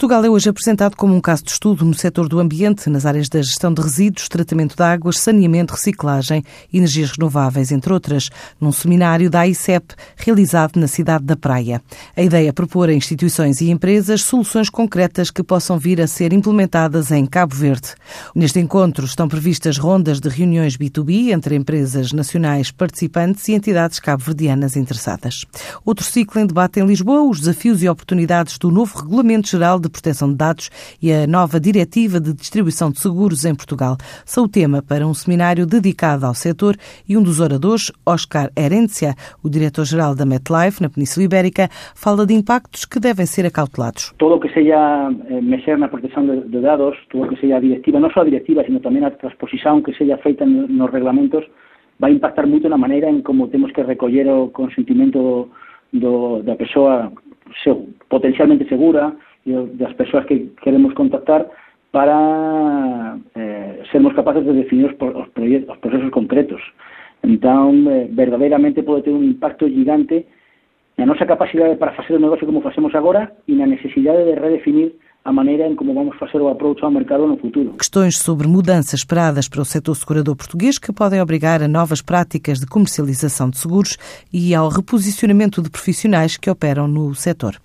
Portugal é hoje apresentado como um caso de estudo no setor do ambiente, nas áreas da gestão de resíduos, tratamento de águas, saneamento, reciclagem, energias renováveis, entre outras, num seminário da AICEP realizado na cidade da Praia. A ideia é propor a instituições e empresas soluções concretas que possam vir a ser implementadas em Cabo Verde. Neste encontro estão previstas rondas de reuniões B2B entre empresas nacionais participantes e entidades cabo-verdianas interessadas. Outro ciclo em debate em Lisboa, os desafios e oportunidades do novo Regulamento Geral de Proteção de Dados e a nova Diretiva de Distribuição de Seguros em Portugal. São o tema para um seminário dedicado ao setor e um dos oradores, Oscar Herencia, o diretor-geral da MetLife, na Península Ibérica, fala de impactos que devem ser acautelados. Todo o que seja eh, mexer na proteção de, dados, todo o que seja a diretiva, não só a diretiva, sino também a transposição que seja feita nos regulamentos, vai impactar muito na maneira em como temos que recolher o consentimento do, da pessoa potencialmente segura, de las personas que queremos contactar para eh, sermos capaces de definir os, os, os procesos concretos. Entón, eh, verdadeiramente pode ter un impacto gigante na nosa capacidade para facer o negocio como facemos agora e na necesidade de redefinir a maneira em como vamos fazer o approach ao mercado no futuro. Questões sobre mudanças esperadas para o setor segurador português que podem obrigar a novas práticas de comercialização de seguros e ao reposicionamento de profissionais que operam no setor.